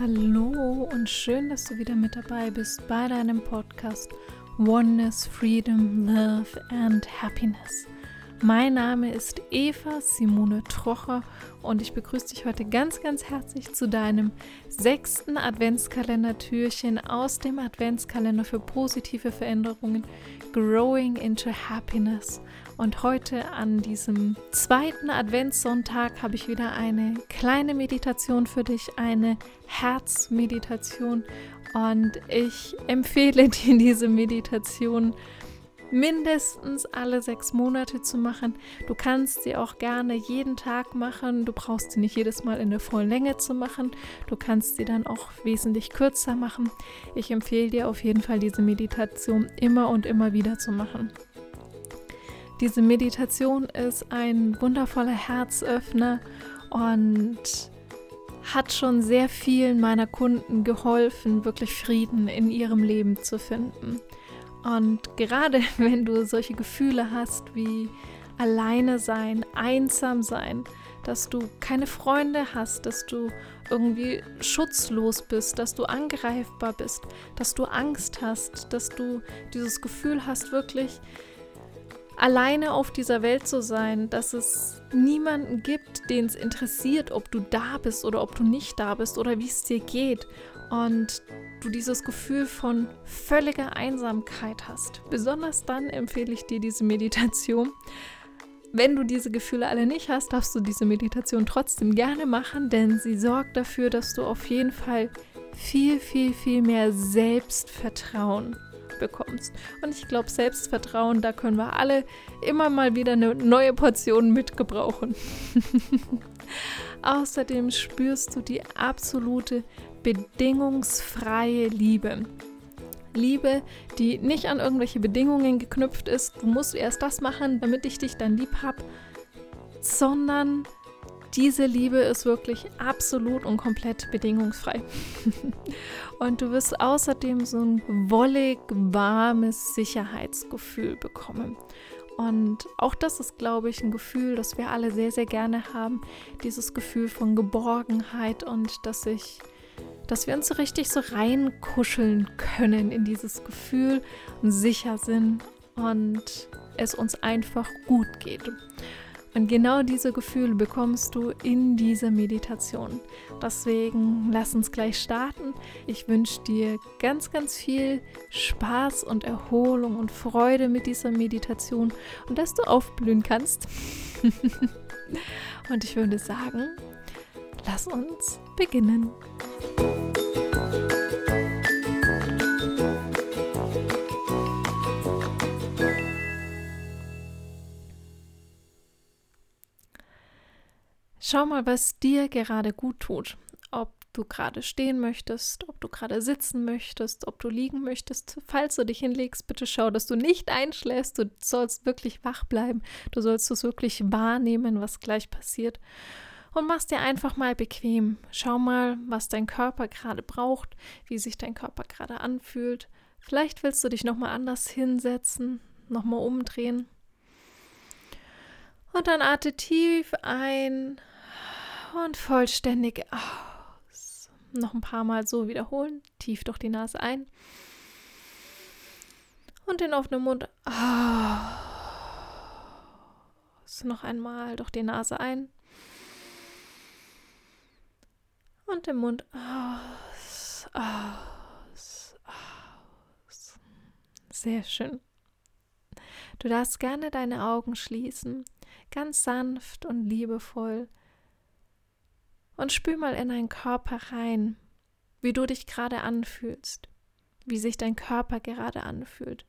Hallo und schön, dass du wieder mit dabei bist bei deinem Podcast Oneness, Freedom, Love and Happiness. Mein Name ist Eva Simone Trocher und ich begrüße dich heute ganz, ganz herzlich zu deinem sechsten Adventskalender-Türchen aus dem Adventskalender für positive Veränderungen Growing into Happiness. Und heute an diesem zweiten Adventssonntag habe ich wieder eine kleine Meditation für dich, eine Herzmeditation. Und ich empfehle dir diese Meditation mindestens alle sechs Monate zu machen. Du kannst sie auch gerne jeden Tag machen. Du brauchst sie nicht jedes Mal in der vollen Länge zu machen. Du kannst sie dann auch wesentlich kürzer machen. Ich empfehle dir auf jeden Fall diese Meditation immer und immer wieder zu machen. Diese Meditation ist ein wundervoller Herzöffner und hat schon sehr vielen meiner Kunden geholfen, wirklich Frieden in ihrem Leben zu finden. Und gerade wenn du solche Gefühle hast wie alleine sein, einsam sein, dass du keine Freunde hast, dass du irgendwie schutzlos bist, dass du angreifbar bist, dass du Angst hast, dass du dieses Gefühl hast, wirklich alleine auf dieser Welt zu sein, dass es niemanden gibt, den es interessiert, ob du da bist oder ob du nicht da bist oder wie es dir geht. Und du dieses Gefühl von völliger Einsamkeit hast. Besonders dann empfehle ich dir diese Meditation. Wenn du diese Gefühle alle nicht hast, darfst du diese Meditation trotzdem gerne machen, denn sie sorgt dafür, dass du auf jeden Fall viel, viel, viel mehr Selbstvertrauen bekommst. Und ich glaube, Selbstvertrauen, da können wir alle immer mal wieder eine neue Portion mitgebrauchen. Außerdem spürst du die absolute bedingungsfreie Liebe. Liebe, die nicht an irgendwelche Bedingungen geknüpft ist, du musst erst das machen, damit ich dich dann lieb habe, sondern diese Liebe ist wirklich absolut und komplett bedingungsfrei. und du wirst außerdem so ein wollig warmes Sicherheitsgefühl bekommen. Und auch das ist, glaube ich, ein Gefühl, das wir alle sehr, sehr gerne haben. Dieses Gefühl von Geborgenheit und dass ich dass wir uns so richtig so reinkuscheln können in dieses Gefühl und sicher sind und es uns einfach gut geht. Und genau diese Gefühle bekommst du in dieser Meditation. Deswegen lass uns gleich starten. Ich wünsche dir ganz, ganz viel Spaß und Erholung und Freude mit dieser Meditation und dass du aufblühen kannst. und ich würde sagen, lass uns beginnen. Schau mal, was dir gerade gut tut. Ob du gerade stehen möchtest, ob du gerade sitzen möchtest, ob du liegen möchtest. Falls du dich hinlegst, bitte schau, dass du nicht einschläfst. Du sollst wirklich wach bleiben. Du sollst es wirklich wahrnehmen, was gleich passiert und machst dir einfach mal bequem. Schau mal, was dein Körper gerade braucht, wie sich dein Körper gerade anfühlt. Vielleicht willst du dich nochmal anders hinsetzen, nochmal umdrehen. Und dann atme tief ein und vollständig aus. Noch ein paar Mal so wiederholen. Tief durch die Nase ein. Und den offenen Mund aus. Noch einmal durch die Nase ein. Und den Mund aus, aus, aus. Sehr schön. Du darfst gerne deine Augen schließen, ganz sanft und liebevoll. Und spür mal in deinen Körper rein, wie du dich gerade anfühlst, wie sich dein Körper gerade anfühlt.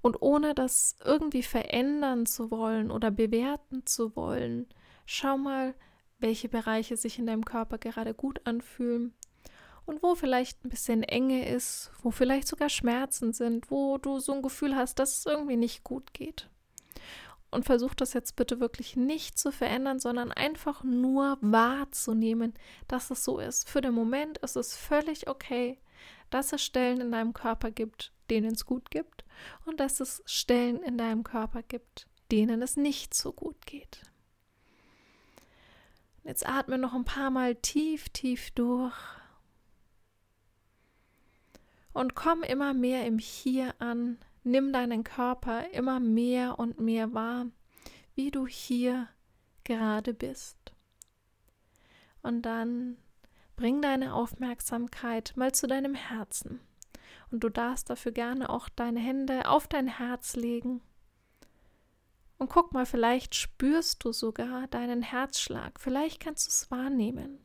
Und ohne das irgendwie verändern zu wollen oder bewerten zu wollen, schau mal, welche Bereiche sich in deinem Körper gerade gut anfühlen und wo vielleicht ein bisschen Enge ist, wo vielleicht sogar Schmerzen sind, wo du so ein Gefühl hast, dass es irgendwie nicht gut geht. Und versuch das jetzt bitte wirklich nicht zu verändern, sondern einfach nur wahrzunehmen, dass es so ist. Für den Moment ist es völlig okay, dass es Stellen in deinem Körper gibt, denen es gut gibt und dass es Stellen in deinem Körper gibt, denen es nicht so gut geht. Jetzt atme noch ein paar Mal tief, tief durch. Und komm immer mehr im Hier an. Nimm deinen Körper immer mehr und mehr wahr, wie du hier gerade bist. Und dann bring deine Aufmerksamkeit mal zu deinem Herzen. Und du darfst dafür gerne auch deine Hände auf dein Herz legen. Und guck mal, vielleicht spürst du sogar deinen Herzschlag. Vielleicht kannst du es wahrnehmen.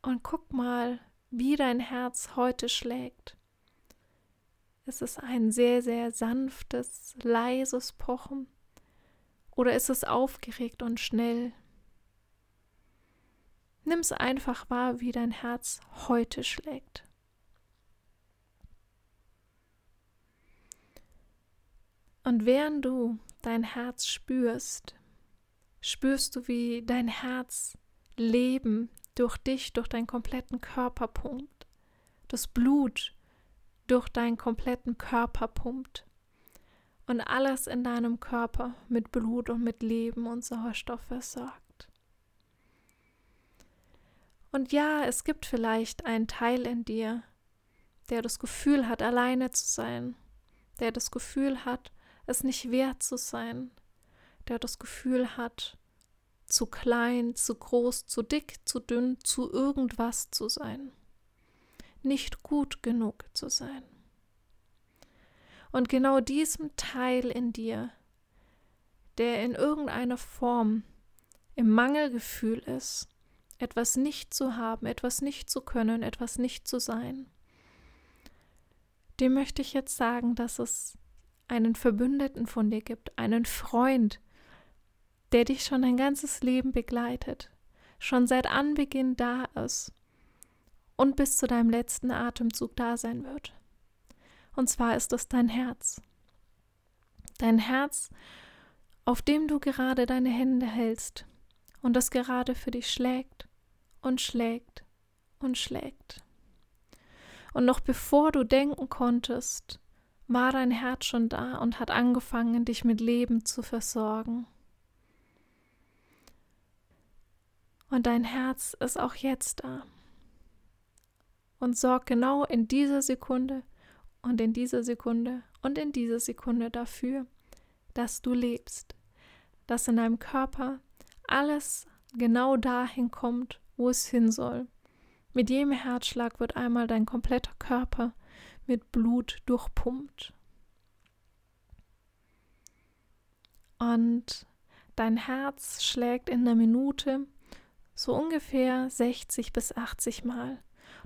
Und guck mal, wie dein Herz heute schlägt. Ist es ein sehr, sehr sanftes, leises Pochen oder ist es aufgeregt und schnell? Nimm es einfach wahr, wie dein Herz heute schlägt. Und während du dein Herz spürst, spürst du, wie dein Herz Leben durch dich, durch deinen kompletten Körper pumpt. Das Blut durch deinen kompletten Körper pumpt. Und alles in deinem Körper mit Blut und mit Leben und Sauerstoff versorgt. Und ja, es gibt vielleicht einen Teil in dir, der das Gefühl hat, alleine zu sein, der das Gefühl hat, es nicht wert zu sein, der das Gefühl hat, zu klein, zu groß, zu dick, zu dünn, zu irgendwas zu sein, nicht gut genug zu sein. Und genau diesem Teil in dir, der in irgendeiner Form im Mangelgefühl ist, etwas nicht zu haben, etwas nicht zu können, etwas nicht zu sein, dem möchte ich jetzt sagen, dass es einen Verbündeten von dir gibt, einen Freund, der dich schon dein ganzes Leben begleitet, schon seit Anbeginn da ist und bis zu deinem letzten Atemzug da sein wird. Und zwar ist es dein Herz. Dein Herz, auf dem du gerade deine Hände hältst und das gerade für dich schlägt und schlägt und schlägt. Und noch bevor du denken konntest, war dein Herz schon da und hat angefangen, dich mit Leben zu versorgen. Und dein Herz ist auch jetzt da und sorgt genau in dieser Sekunde und in dieser Sekunde und in dieser Sekunde dafür, dass du lebst, dass in deinem Körper alles genau dahin kommt, wo es hin soll. Mit jedem Herzschlag wird einmal dein kompletter Körper mit Blut durchpumpt. Und dein Herz schlägt in der Minute so ungefähr 60 bis 80 Mal.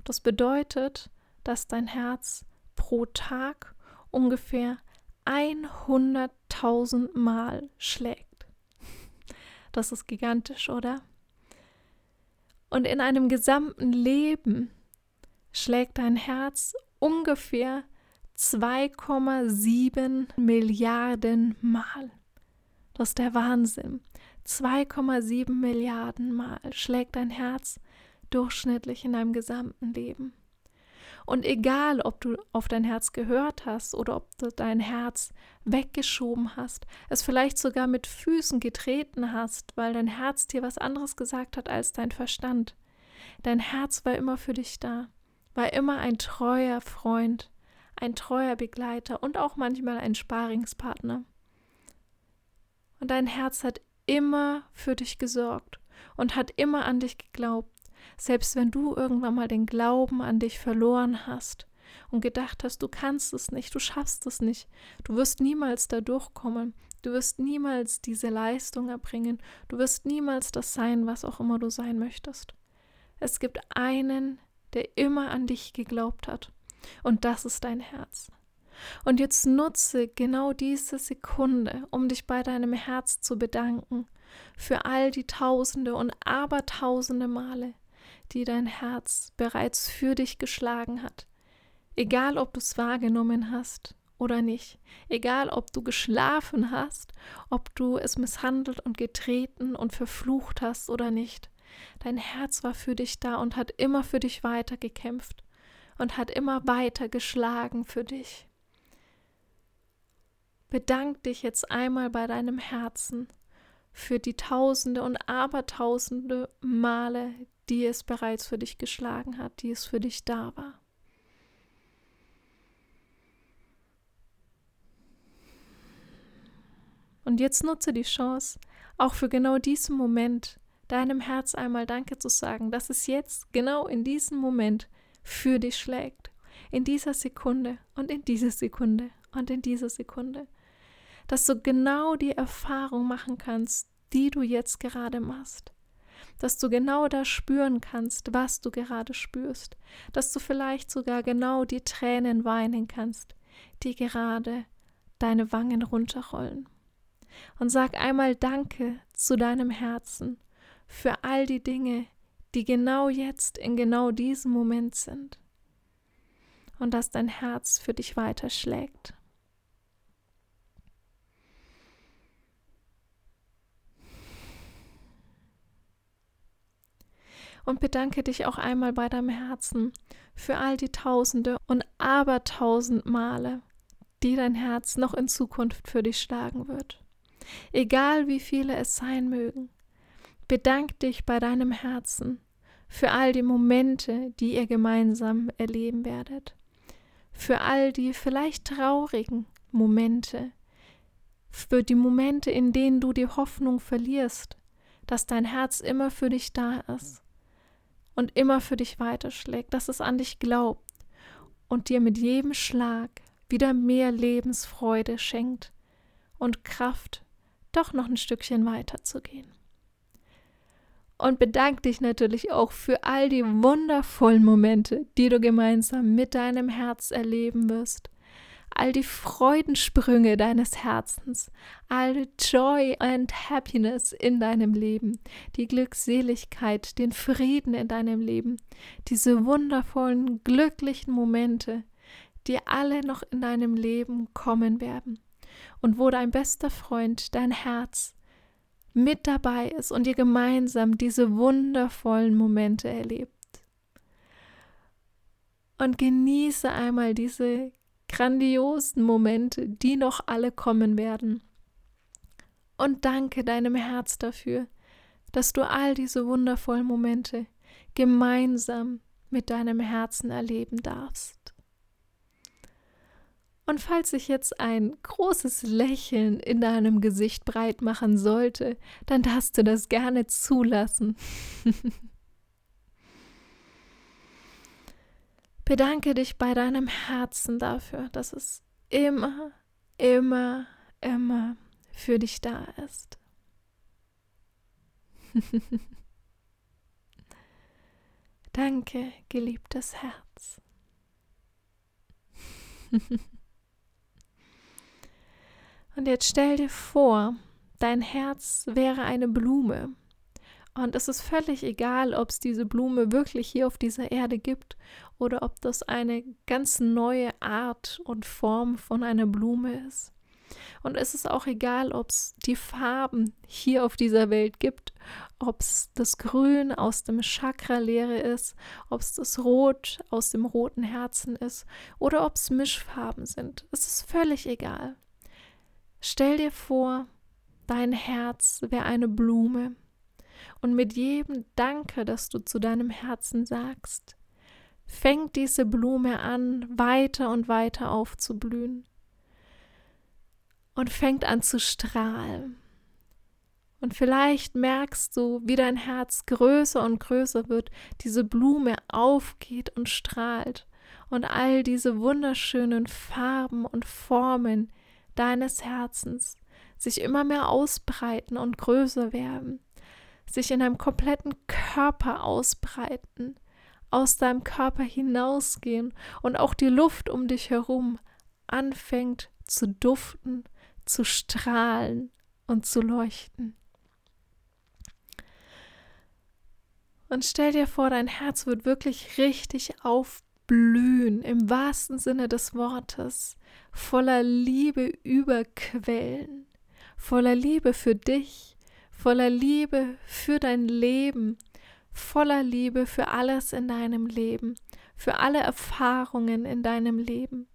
Das bedeutet, dass dein Herz pro Tag ungefähr 100.000 Mal schlägt. Das ist gigantisch, oder? Und in einem gesamten Leben schlägt dein Herz ungefähr 2,7 Milliarden Mal. Das ist der Wahnsinn. 2,7 Milliarden Mal schlägt dein Herz durchschnittlich in deinem gesamten Leben. Und egal, ob du auf dein Herz gehört hast oder ob du dein Herz weggeschoben hast, es vielleicht sogar mit Füßen getreten hast, weil dein Herz dir was anderes gesagt hat als dein Verstand, dein Herz war immer für dich da war immer ein treuer Freund, ein treuer Begleiter und auch manchmal ein Sparingspartner. Und dein Herz hat immer für dich gesorgt und hat immer an dich geglaubt, selbst wenn du irgendwann mal den Glauben an dich verloren hast und gedacht hast, du kannst es nicht, du schaffst es nicht, du wirst niemals da durchkommen, du wirst niemals diese Leistung erbringen, du wirst niemals das sein, was auch immer du sein möchtest. Es gibt einen, der immer an dich geglaubt hat. Und das ist dein Herz. Und jetzt nutze genau diese Sekunde, um dich bei deinem Herz zu bedanken für all die tausende und abertausende Male, die dein Herz bereits für dich geschlagen hat. Egal, ob du es wahrgenommen hast oder nicht, egal, ob du geschlafen hast, ob du es misshandelt und getreten und verflucht hast oder nicht. Dein Herz war für dich da und hat immer für dich weitergekämpft und hat immer weiter geschlagen für dich. Bedank dich jetzt einmal bei deinem Herzen für die Tausende und Abertausende Male, die es bereits für dich geschlagen hat, die es für dich da war. Und jetzt nutze die Chance, auch für genau diesen Moment deinem Herz einmal Danke zu sagen, dass es jetzt genau in diesem Moment für dich schlägt. In dieser Sekunde und in dieser Sekunde und in dieser Sekunde. Dass du genau die Erfahrung machen kannst, die du jetzt gerade machst. Dass du genau da spüren kannst, was du gerade spürst. Dass du vielleicht sogar genau die Tränen weinen kannst, die gerade deine Wangen runterrollen und sag einmal Danke zu deinem Herzen für all die Dinge, die genau jetzt in genau diesem Moment sind und dass dein Herz für dich weiterschlägt. Und bedanke dich auch einmal bei deinem Herzen für all die Tausende und Abertausend Male, die dein Herz noch in Zukunft für dich schlagen wird. Egal wie viele es sein mögen. Bedank dich bei deinem Herzen für all die Momente, die ihr gemeinsam erleben werdet, für all die vielleicht traurigen Momente, für die Momente, in denen du die Hoffnung verlierst, dass dein Herz immer für dich da ist und immer für dich weiterschlägt, dass es an dich glaubt und dir mit jedem Schlag wieder mehr Lebensfreude schenkt und Kraft doch noch ein Stückchen weiter zu gehen. Und bedank dich natürlich auch für all die wundervollen Momente, die du gemeinsam mit deinem Herz erleben wirst. All die Freudensprünge deines Herzens, all Joy and Happiness in deinem Leben, die Glückseligkeit, den Frieden in deinem Leben, diese wundervollen, glücklichen Momente, die alle noch in deinem Leben kommen werden und wo dein bester Freund, dein Herz, mit dabei ist und ihr gemeinsam diese wundervollen Momente erlebt. Und genieße einmal diese grandiosen Momente, die noch alle kommen werden. Und danke deinem Herz dafür, dass du all diese wundervollen Momente gemeinsam mit deinem Herzen erleben darfst. Und falls sich jetzt ein großes Lächeln in deinem Gesicht breit machen sollte, dann darfst du das gerne zulassen. Bedanke dich bei deinem Herzen dafür, dass es immer, immer, immer für dich da ist. Danke, geliebtes Herz. Und jetzt stell dir vor, dein Herz wäre eine Blume. Und es ist völlig egal, ob es diese Blume wirklich hier auf dieser Erde gibt oder ob das eine ganz neue Art und Form von einer Blume ist. Und es ist auch egal, ob es die Farben hier auf dieser Welt gibt, ob es das Grün aus dem Chakra-Lehre ist, ob es das Rot aus dem roten Herzen ist oder ob es Mischfarben sind. Es ist völlig egal. Stell dir vor, dein Herz wäre eine Blume und mit jedem Danke, das du zu deinem Herzen sagst, fängt diese Blume an, weiter und weiter aufzublühen und fängt an zu strahlen. Und vielleicht merkst du, wie dein Herz größer und größer wird, diese Blume aufgeht und strahlt und all diese wunderschönen Farben und Formen deines Herzens sich immer mehr ausbreiten und größer werden, sich in deinem kompletten Körper ausbreiten, aus deinem Körper hinausgehen und auch die Luft um dich herum anfängt zu duften, zu strahlen und zu leuchten. Und stell dir vor, dein Herz wird wirklich richtig aufblühen, im wahrsten Sinne des Wortes voller Liebe überquellen, voller Liebe für dich, voller Liebe für dein Leben, voller Liebe für alles in deinem Leben, für alle Erfahrungen in deinem Leben,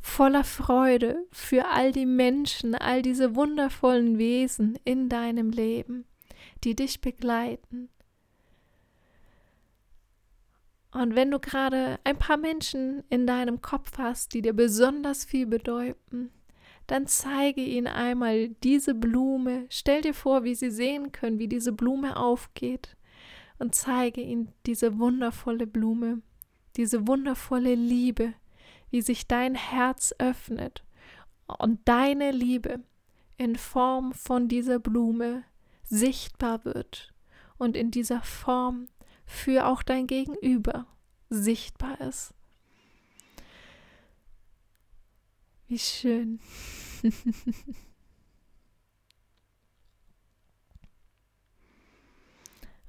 voller Freude für all die Menschen, all diese wundervollen Wesen in deinem Leben, die dich begleiten. Und wenn du gerade ein paar Menschen in deinem Kopf hast, die dir besonders viel bedeuten, dann zeige ihnen einmal diese Blume. Stell dir vor, wie sie sehen können, wie diese Blume aufgeht. Und zeige ihnen diese wundervolle Blume, diese wundervolle Liebe, wie sich dein Herz öffnet und deine Liebe in Form von dieser Blume sichtbar wird und in dieser Form für auch dein Gegenüber sichtbar ist. Wie schön.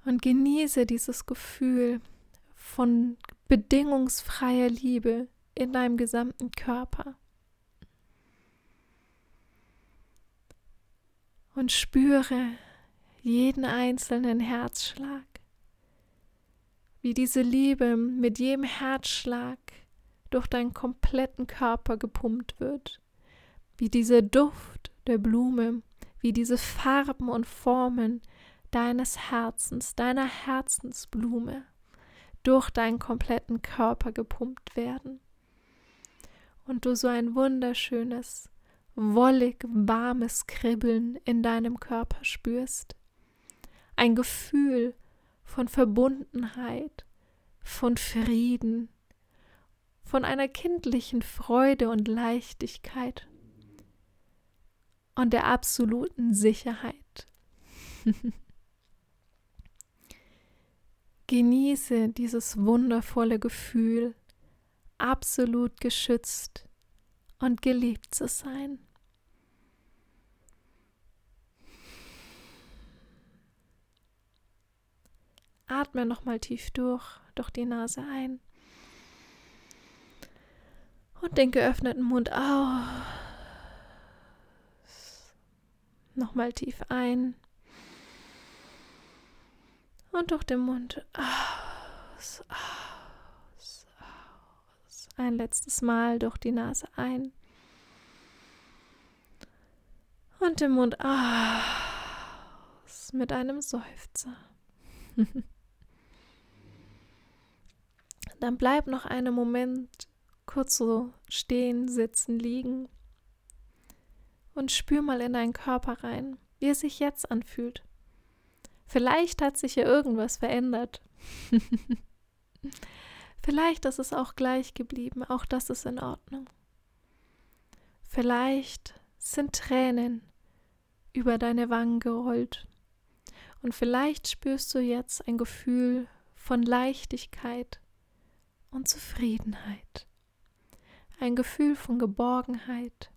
Und genieße dieses Gefühl von bedingungsfreier Liebe in deinem gesamten Körper. Und spüre jeden einzelnen Herzschlag, wie diese Liebe mit jedem Herzschlag durch deinen kompletten Körper gepumpt wird, wie dieser Duft der Blume, wie diese Farben und Formen deines Herzens, deiner Herzensblume durch deinen kompletten Körper gepumpt werden. Und du so ein wunderschönes, wollig warmes Kribbeln in deinem Körper spürst. Ein Gefühl von Verbundenheit, von Frieden, von einer kindlichen Freude und Leichtigkeit und der absoluten Sicherheit. Genieße dieses wundervolle Gefühl, absolut geschützt und geliebt zu sein. Atme nochmal tief durch, durch die Nase ein und den geöffneten Mund aus. Nochmal tief ein. Und durch den Mund aus, aus, aus. Ein letztes Mal durch die Nase ein. Und den Mund aus mit einem Seufzer. Dann bleib noch einen Moment kurz so stehen, sitzen, liegen und spür mal in deinen Körper rein, wie es sich jetzt anfühlt. Vielleicht hat sich ja irgendwas verändert. Vielleicht ist es auch gleich geblieben, auch das ist in Ordnung. Vielleicht sind Tränen über deine Wangen gerollt und vielleicht spürst du jetzt ein Gefühl von Leichtigkeit und Zufriedenheit, ein Gefühl von Geborgenheit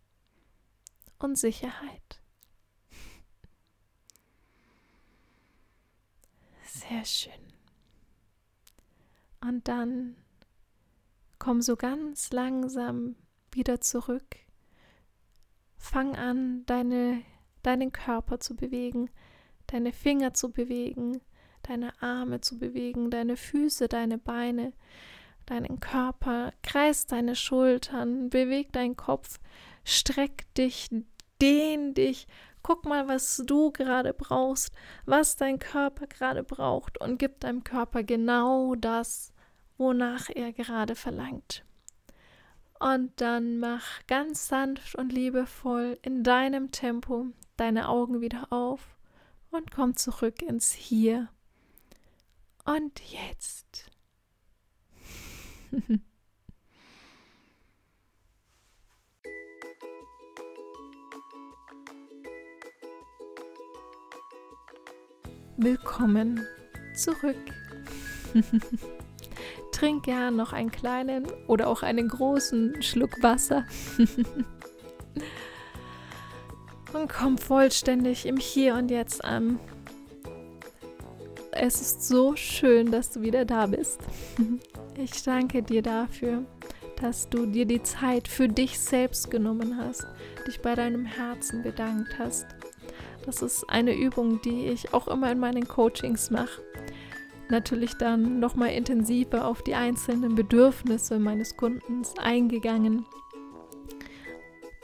und Sicherheit. Sehr schön. Und dann komm so ganz langsam wieder zurück. Fang an, deine, deinen Körper zu bewegen, deine Finger zu bewegen, deine Arme zu bewegen, deine Füße, deine Beine, deinen Körper, kreis deine Schultern, beweg deinen Kopf, streck dich, dehn dich, guck mal, was du gerade brauchst, was dein Körper gerade braucht und gib deinem Körper genau das, wonach er gerade verlangt. Und dann mach ganz sanft und liebevoll in deinem Tempo deine Augen wieder auf und komm zurück ins Hier und Jetzt. Willkommen zurück. Trink gern noch einen kleinen oder auch einen großen Schluck Wasser. und komm vollständig im Hier und Jetzt an. Es ist so schön, dass du wieder da bist. Ich danke dir dafür, dass du dir die Zeit für dich selbst genommen hast, dich bei deinem Herzen bedankt hast. Das ist eine Übung, die ich auch immer in meinen Coachings mache. Natürlich dann nochmal intensiver auf die einzelnen Bedürfnisse meines Kundens eingegangen.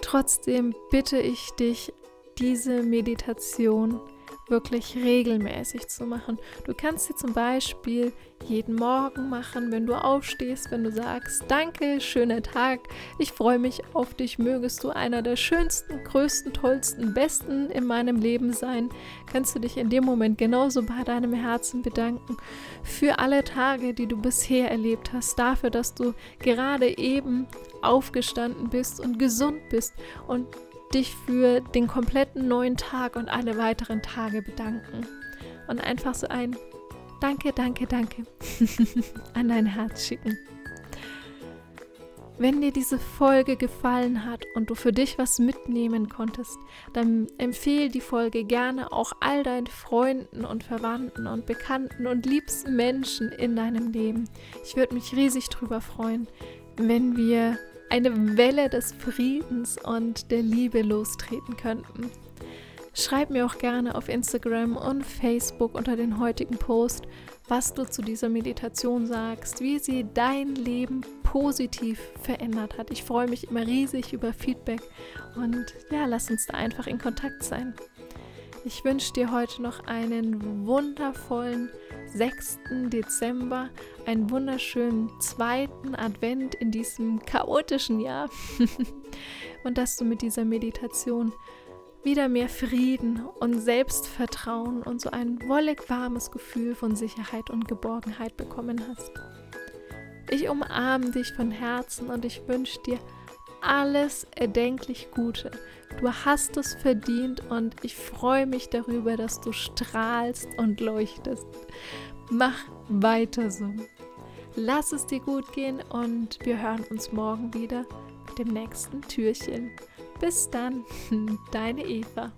Trotzdem bitte ich dich, diese Meditation wirklich regelmäßig zu machen. Du kannst sie zum Beispiel jeden Morgen machen, wenn du aufstehst, wenn du sagst, danke, schöner Tag, ich freue mich auf dich, mögest du einer der schönsten, größten, tollsten, besten in meinem Leben sein, kannst du dich in dem Moment genauso bei deinem Herzen bedanken für alle Tage, die du bisher erlebt hast, dafür, dass du gerade eben aufgestanden bist und gesund bist und dich für den kompletten neuen Tag und alle weiteren Tage bedanken. Und einfach so ein Danke, danke, danke an dein Herz schicken. Wenn dir diese Folge gefallen hat und du für dich was mitnehmen konntest, dann empfehle die Folge gerne auch all deinen Freunden und Verwandten und Bekannten und liebsten Menschen in deinem Leben. Ich würde mich riesig drüber freuen, wenn wir eine Welle des Friedens und der Liebe lostreten könnten. Schreib mir auch gerne auf Instagram und Facebook unter den heutigen Post, was du zu dieser Meditation sagst, wie sie dein Leben positiv verändert hat. Ich freue mich immer riesig über Feedback und ja, lass uns da einfach in Kontakt sein. Ich wünsche dir heute noch einen wundervollen 6. Dezember, einen wunderschönen zweiten Advent in diesem chaotischen Jahr und dass du mit dieser Meditation wieder mehr Frieden und Selbstvertrauen und so ein wollig warmes Gefühl von Sicherheit und Geborgenheit bekommen hast. Ich umarme dich von Herzen und ich wünsche dir alles erdenklich Gute. Du hast es verdient und ich freue mich darüber, dass du strahlst und leuchtest. Mach weiter so. Lass es dir gut gehen und wir hören uns morgen wieder mit dem nächsten Türchen. Bis dann, deine Eva.